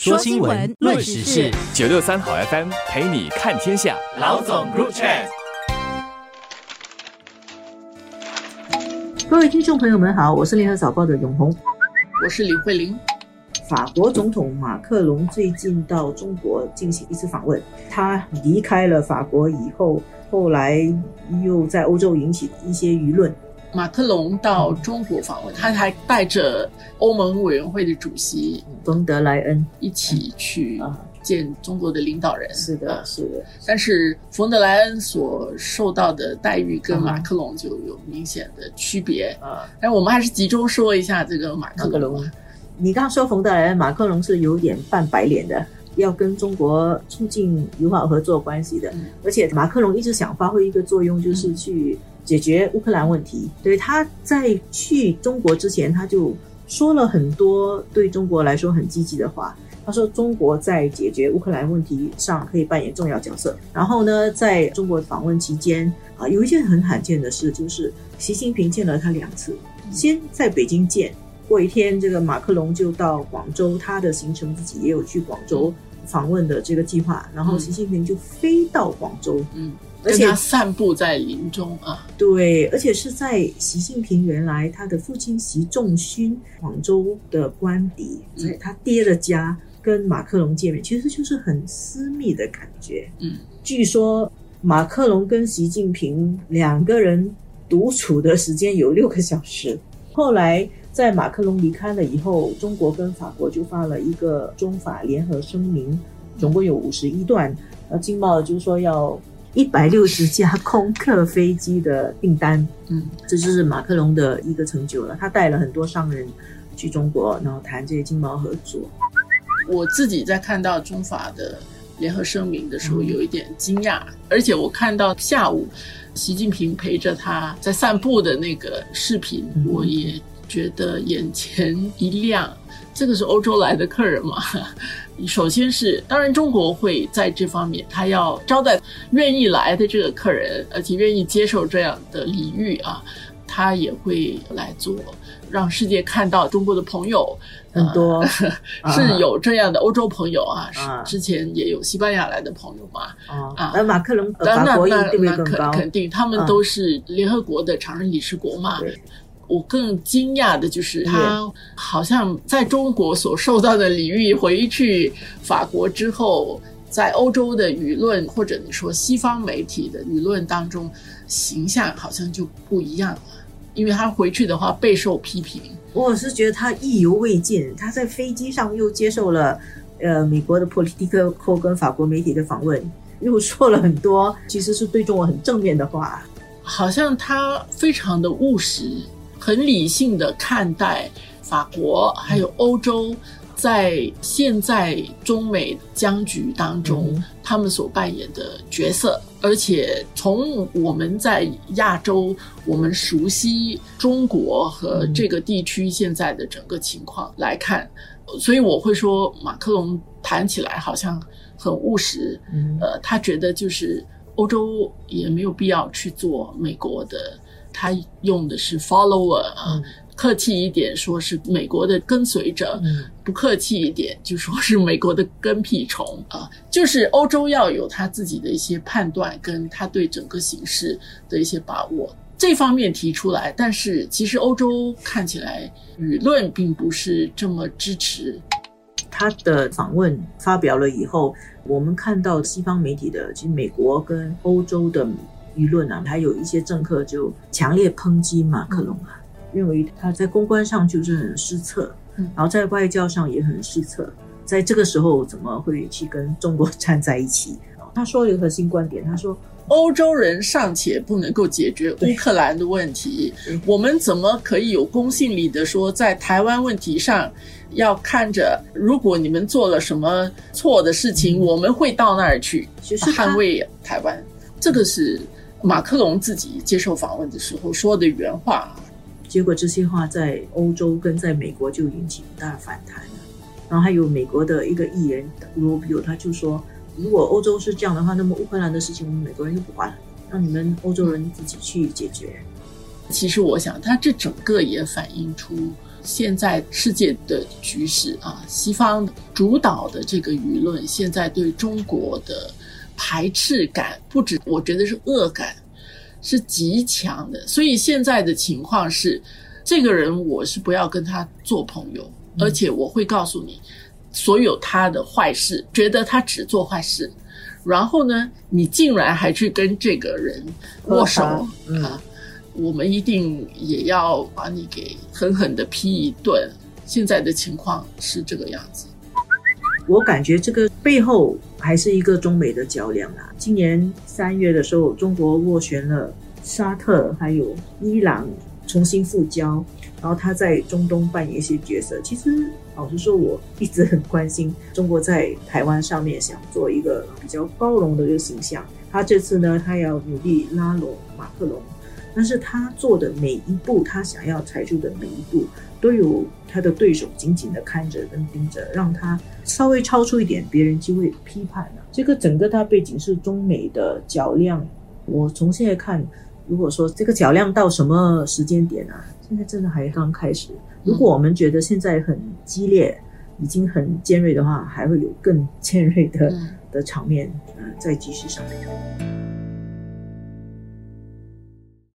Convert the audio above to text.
说新闻，论时事，九六三好 FM 陪你看天下。老总 Group Chat，各位听众朋友们好，我是联合早报的永红，我是李慧玲。法国总统马克龙最近到中国进行一次访问，他离开了法国以后，后来又在欧洲引起一些舆论。马克龙到中国访问，他还带着欧盟委员会的主席冯德莱恩一起去见中国的领导人。是的，是的。但是冯德莱恩所受到的待遇跟马克龙就有明显的区别啊。但我们还是集中说一下这个马克龙。你刚刚说冯德莱恩，马克龙是有点扮白脸的，要跟中国促进友好合作关系的。而且马克龙一直想发挥一个作用，就是去。解决乌克兰问题，对他在去中国之前，他就说了很多对中国来说很积极的话。他说，中国在解决乌克兰问题上可以扮演重要角色。然后呢，在中国访问期间啊，有一件很罕见的事，就是习近平见了他两次，先在北京见，过一天这个马克龙就到广州，他的行程自己也有去广州访问的这个计划，然后习近平就飞到广州，嗯。而且散步在林中啊，对，而且是在习近平原来他的父亲习仲勋广州的官邸，在他爹的家跟马克龙见面，其实就是很私密的感觉。嗯，据说马克龙跟习近平两个人独处的时间有六个小时。后来在马克龙离开了以后，中国跟法国就发了一个中法联合声明，总共有五十一段。呃，经贸就是说要。一百六十架空客飞机的订单，嗯，这就是马克龙的一个成就了。他带了很多商人去中国，然后谈这些经贸合作。我自己在看到中法的联合声明的时候，有一点惊讶，而且我看到下午习近平陪着他在散步的那个视频，我也觉得眼前一亮。这个是欧洲来的客人嘛？首先是，当然中国会在这方面，他要招待愿意来的这个客人，而且愿意接受这样的礼遇啊，他也会来做，让世界看到中国的朋友很多，是有这样的欧洲朋友啊，是之前也有西班牙来的朋友嘛，啊，那马克龙法国那那肯肯定，他们都是联合国的常任理事国嘛。我更惊讶的就是，他好像在中国所受到的礼遇，回去法国之后，在欧洲的舆论或者你说西方媒体的舆论当中，形象好像就不一样了。因为他回去的话备受批评。我是觉得他意犹未尽，他在飞机上又接受了呃美国的 Politico 跟法国媒体的访问，又说了很多其实是对中国很正面的话，好像他非常的务实。很理性的看待法国还有欧洲在现在中美僵局当中他们所扮演的角色，而且从我们在亚洲，我们熟悉中国和这个地区现在的整个情况来看，所以我会说马克龙谈起来好像很务实，呃，他觉得就是欧洲也没有必要去做美国的。他用的是 follower 啊，客气一点说是美国的跟随者，不客气一点就说是美国的跟屁虫啊。就是欧洲要有他自己的一些判断，跟他对整个形势的一些把握，这方面提出来。但是其实欧洲看起来舆论并不是这么支持他的访问发表了以后，我们看到西方媒体的，其实美国跟欧洲的。舆论啊，还有一些政客就强烈抨击马克龙啊，认为他在公关上就是很失策，然后在外交上也很失策，在这个时候怎么会去跟中国站在一起？他说了一个核心观点，他说欧洲人尚且不能够解决乌克兰的问题，我们怎么可以有公信力的说在台湾问题上要看着，如果你们做了什么错的事情，我们会到那儿去捍卫台湾？这个是。马克龙自己接受访问的时候说的原话，结果这些话在欧洲跟在美国就引起很大的反弹了。然后还有美国的一个议员罗比欧，他就说，如果欧洲是这样的话，那么乌克兰的事情我们美国人就不管了，让你们欧洲人自己去解决。其实我想，他这整个也反映出现在世界的局势啊，西方主导的这个舆论，现在对中国的排斥感，不止我觉得是恶感，是极强的。所以现在的情况是，这个人我是不要跟他做朋友，而且我会告诉你所有他的坏事，觉得他只做坏事。然后呢，你竟然还去跟这个人握手啊！我们一定也要把你给狠狠的批一顿。现在的情况是这个样子。我感觉这个背后还是一个中美的较量啊。今年三月的时候，中国斡旋了沙特还有伊朗重新复交，然后他在中东扮演一些角色。其实老实说，我一直很关心中国在台湾上面想做一个比较包容的一个形象。他这次呢，他要努力拉拢马克龙。但是他做的每一步，他想要踩住的每一步，都有他的对手紧紧的看着跟盯着，让他稍微超出一点，别人就会批判了。这个整个大背景是中美的较量。我从现在看，如果说这个较量到什么时间点啊？现在真的还刚开始。如果我们觉得现在很激烈，已经很尖锐的话，还会有更 尖锐的的场面，呃，再继续上来。